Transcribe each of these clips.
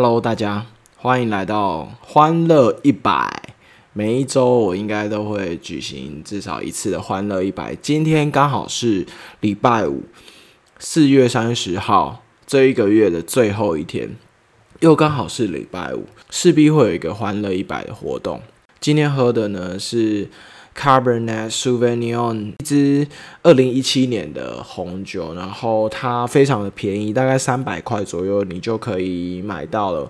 Hello，大家欢迎来到欢乐一百。每一周我应该都会举行至少一次的欢乐一百。今天刚好是礼拜五，四月三十号，这一个月的最后一天，又刚好是礼拜五，势必会有一个欢乐一百的活动。今天喝的呢是 Cabernet Sauvignon，一支二零一七年的红酒，然后它非常的便宜，大概三百块左右，你就可以买到了。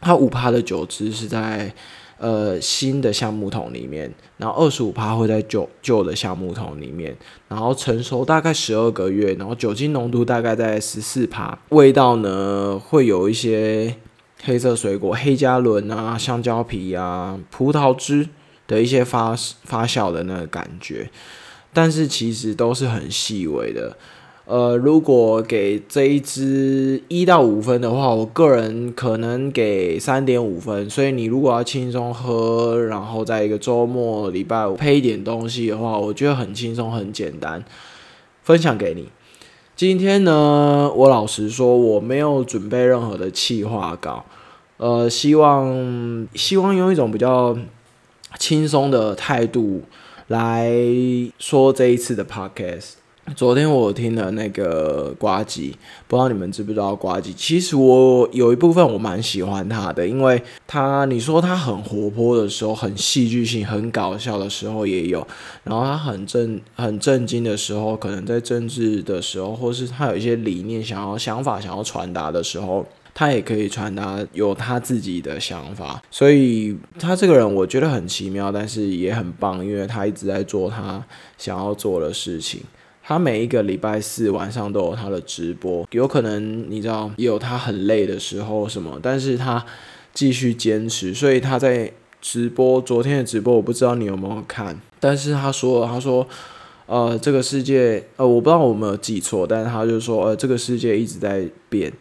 它五趴的酒汁是在呃新的橡木桶里面，然后二十五趴会在旧旧的橡木桶里面，然后成熟大概十二个月，然后酒精浓度大概在十四趴，味道呢会有一些。黑色水果、黑加仑啊、香蕉皮啊、葡萄汁的一些发发酵的那个感觉，但是其实都是很细微的。呃，如果给这一支一到五分的话，我个人可能给三点五分。所以你如果要轻松喝，然后在一个周末礼拜五配一点东西的话，我觉得很轻松、很简单，分享给你。今天呢，我老实说，我没有准备任何的企划稿，呃，希望希望用一种比较轻松的态度来说这一次的 podcast。昨天我听了那个瓜吉，不知道你们知不知道瓜吉？其实我有一部分我蛮喜欢他的，因为他你说他很活泼的时候，很戏剧性、很搞笑的时候也有，然后他很正、很震惊的时候，可能在政治的时候，或是他有一些理念想要、想法想要传达的时候，他也可以传达有他自己的想法。所以他这个人我觉得很奇妙，但是也很棒，因为他一直在做他想要做的事情。他每一个礼拜四晚上都有他的直播，有可能你知道也有他很累的时候什么，但是他继续坚持，所以他在直播昨天的直播我不知道你有没有看，但是他说他说呃这个世界呃我不知道我有没有记错，但是他就说呃这个世界一直在变，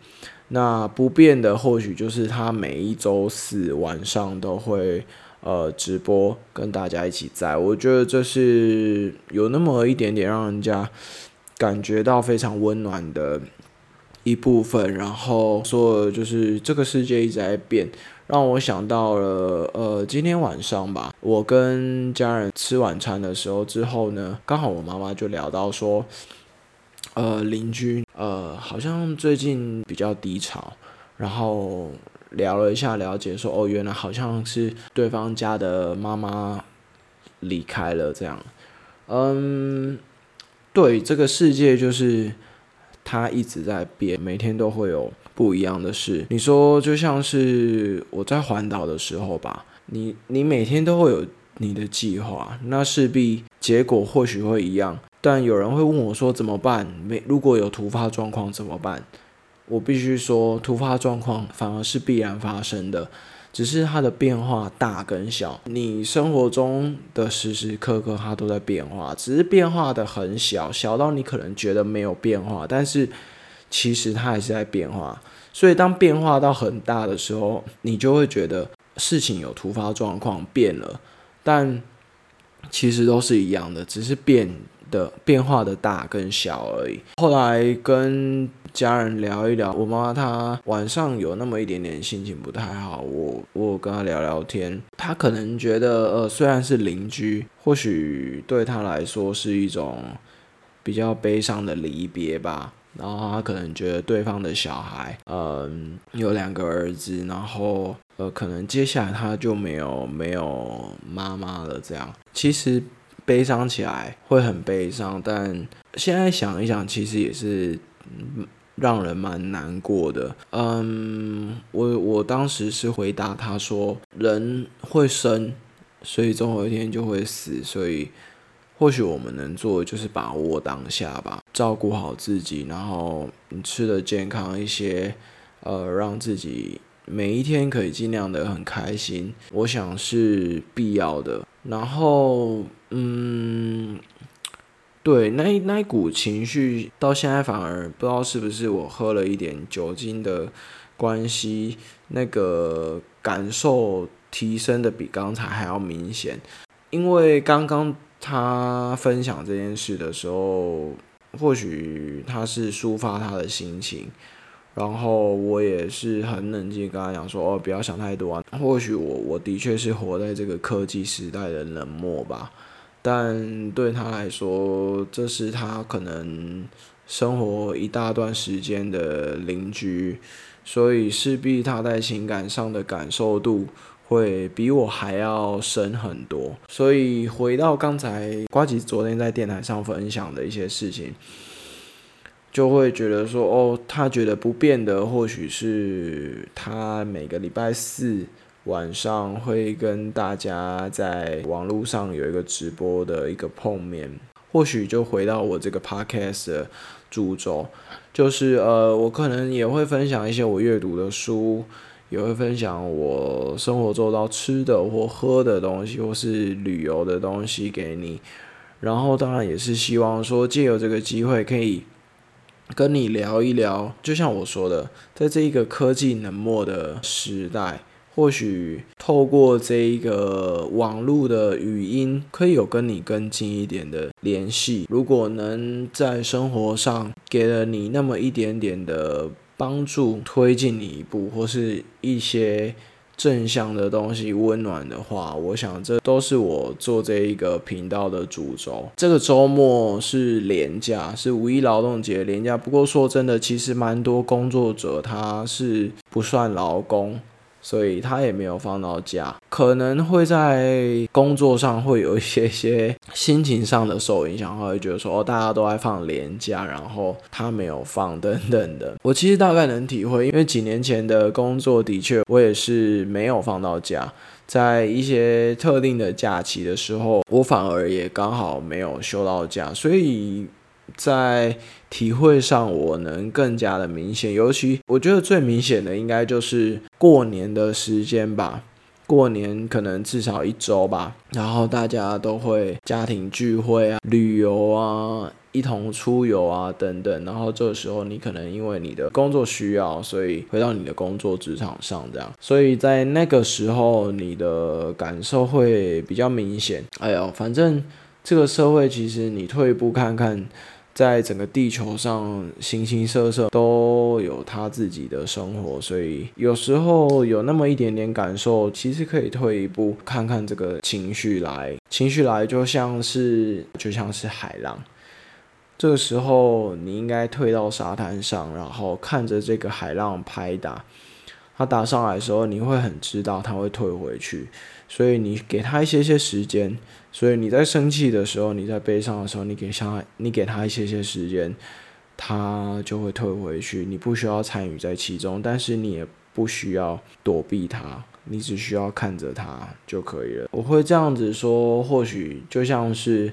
那不变的或许就是他每一周四晚上都会。呃，直播跟大家一起在，我觉得这是有那么一点点让人家感觉到非常温暖的一部分。然后说，就是这个世界一直在变，让我想到了呃，今天晚上吧，我跟家人吃晚餐的时候之后呢，刚好我妈妈就聊到说，呃，邻居呃，好像最近比较低潮，然后。聊了一下，了解说哦，原来好像是对方家的妈妈离开了这样。嗯，对，这个世界就是它一直在变，每天都会有不一样的事。你说就像是我在环岛的时候吧，你你每天都会有你的计划，那势必结果或许会一样。但有人会问我说怎么办？没如果有突发状况怎么办？我必须说，突发状况反而是必然发生的，只是它的变化大跟小。你生活中的时时刻刻，它都在变化，只是变化的很小，小到你可能觉得没有变化，但是其实它还是在变化。所以当变化到很大的时候，你就会觉得事情有突发状况变了，但其实都是一样的，只是变的变化的大跟小而已。后来跟家人聊一聊，我妈妈她晚上有那么一点点心情不太好，我我跟她聊聊天，她可能觉得呃虽然是邻居，或许对她来说是一种比较悲伤的离别吧，然后她可能觉得对方的小孩，嗯有两个儿子，然后呃可能接下来他就没有没有妈妈了，这样其实悲伤起来会很悲伤，但现在想一想，其实也是。让人蛮难过的。嗯，我我当时是回答他说，人会生，所以总有一天就会死，所以或许我们能做的就是把握当下吧，照顾好自己，然后你吃的健康一些，呃，让自己每一天可以尽量的很开心，我想是必要的。然后，嗯。对，那那一股情绪到现在反而不知道是不是我喝了一点酒精的关系，那个感受提升的比刚才还要明显。因为刚刚他分享这件事的时候，或许他是抒发他的心情，然后我也是很冷静跟他讲说，哦，不要想太多啊。或许我我的确是活在这个科技时代的冷漠吧，但对他来说，这是他可能生活一大段时间的邻居，所以势必他在情感上的感受度会比我还要深很多。所以回到刚才瓜吉昨天在电台上分享的一些事情。就会觉得说，哦，他觉得不变的，或许是他每个礼拜四晚上会跟大家在网络上有一个直播的一个碰面。或许就回到我这个 podcast 的主轴，就是呃，我可能也会分享一些我阅读的书，也会分享我生活做到吃的或喝的东西，或是旅游的东西给你。然后当然也是希望说，借由这个机会可以。跟你聊一聊，就像我说的，在这一个科技冷漠的时代，或许透过这一个网络的语音，可以有跟你更近一点的联系。如果能在生活上给了你那么一点点的帮助，推进你一步，或是一些。正向的东西，温暖的话，我想这都是我做这一个频道的主轴。这个周末是连假，是五一劳动节连假。不过说真的，其实蛮多工作者他是不算劳工。所以他也没有放到假，可能会在工作上会有一些些心情上的受影响，他会觉得说哦，大家都在放年假，然后他没有放等等的。我其实大概能体会，因为几年前的工作的确我也是没有放到假，在一些特定的假期的时候，我反而也刚好没有休到假，所以。在体会上，我能更加的明显，尤其我觉得最明显的应该就是过年的时间吧。过年可能至少一周吧，然后大家都会家庭聚会啊、旅游啊、一同出游啊等等。然后这个时候，你可能因为你的工作需要，所以回到你的工作职场上这样。所以在那个时候，你的感受会比较明显。哎呦，反正这个社会其实你退一步看看。在整个地球上，形形色色都有他自己的生活，所以有时候有那么一点点感受，其实可以退一步看看这个情绪来，情绪来就像是就像是海浪，这个时候你应该退到沙滩上，然后看着这个海浪拍打，它打上来的时候，你会很知道它会退回去，所以你给他一些些时间。所以你在生气的时候，你在悲伤的时候，你给他，你给他一些些时间，他就会退回去。你不需要参与在其中，但是你也不需要躲避他，你只需要看着他就可以了。我会这样子说，或许就像是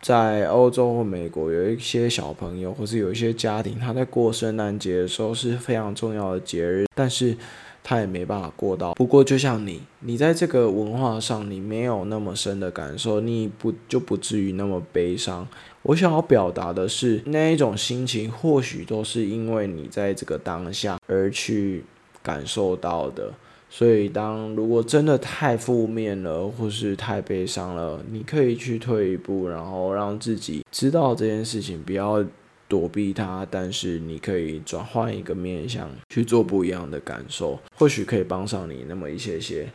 在欧洲或美国，有一些小朋友，或是有一些家庭，他在过圣诞节的时候是非常重要的节日，但是。他也没办法过到。不过，就像你，你在这个文化上，你没有那么深的感受，你不就不至于那么悲伤。我想要表达的是，那一种心情，或许都是因为你在这个当下而去感受到的。所以，当如果真的太负面了，或是太悲伤了，你可以去退一步，然后让自己知道这件事情，不要。躲避它，但是你可以转换一个面向去做不一样的感受，或许可以帮上你那么一些些。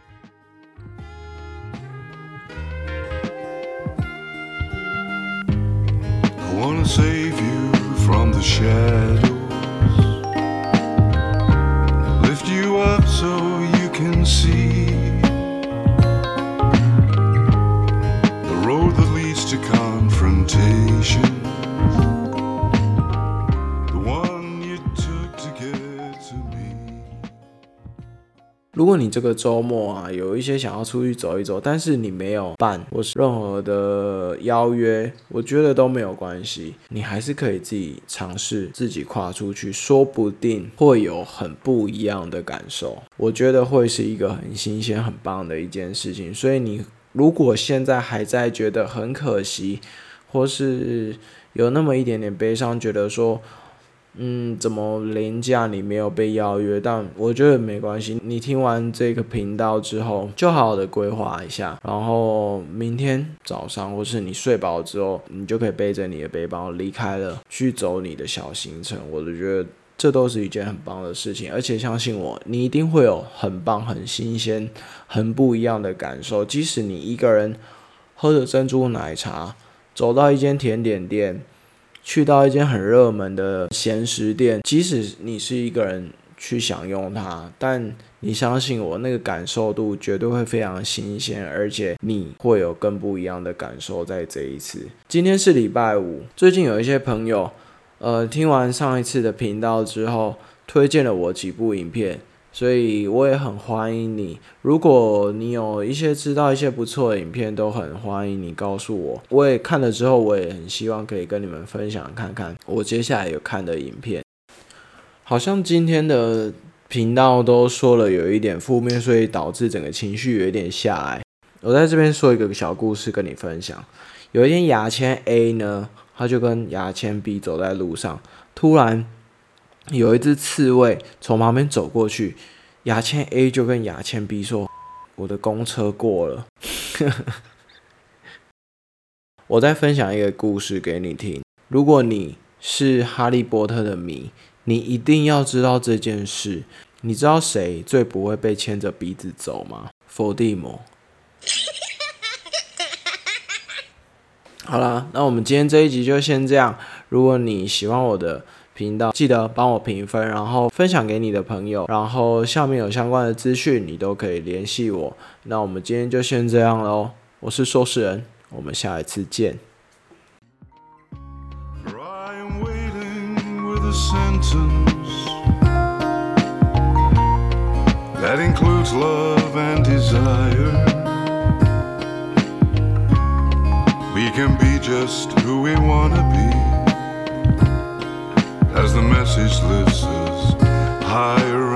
如果你这个周末啊有一些想要出去走一走，但是你没有办或是任何的邀约，我觉得都没有关系，你还是可以自己尝试自己跨出去，说不定会有很不一样的感受。我觉得会是一个很新鲜、很棒的一件事情。所以你如果现在还在觉得很可惜，或是有那么一点点悲伤，觉得说。嗯，怎么廉价你没有被邀约？但我觉得没关系。你听完这个频道之后，就好好的规划一下，然后明天早上或是你睡饱之后，你就可以背着你的背包离开了，去走你的小行程。我就觉得这都是一件很棒的事情。而且相信我，你一定会有很棒、很新鲜、很不一样的感受。即使你一个人喝着珍珠奶茶，走到一间甜点店，去到一间很热门的咸食店，即使你是一个人去享用它，但你相信我，那个感受度绝对会非常新鲜，而且你会有更不一样的感受在这一次。今天是礼拜五，最近有一些朋友，呃，听完上一次的频道之后，推荐了我几部影片，所以我也很欢迎你。如果你有一些知道一些不错的影片，都很欢迎你告诉我。我也看了之后，我也很希望可以跟你们分享看看我接下来有看的影片。好像今天的。频道都说了有一点负面，所以导致整个情绪有一点下来。我在这边说一个小故事跟你分享。有一天，牙签 A 呢，他就跟牙签 B 走在路上，突然有一只刺猬从旁边走过去，牙签 A 就跟牙签 B 说：“我的公车过了。”我再分享一个故事给你听。如果你是哈利波特的迷，你一定要知道这件事。你知道谁最不会被牵着鼻子走吗？伏地魔。好啦，那我们今天这一集就先这样。如果你喜欢我的频道记得帮我评分然后分享给你的朋友然后下面有相关的资讯你都可以联系我。那我们今天就先这样喽我是收视人我们下一次见。That includes love and desire. We can be just who we want to be. as the message listens higher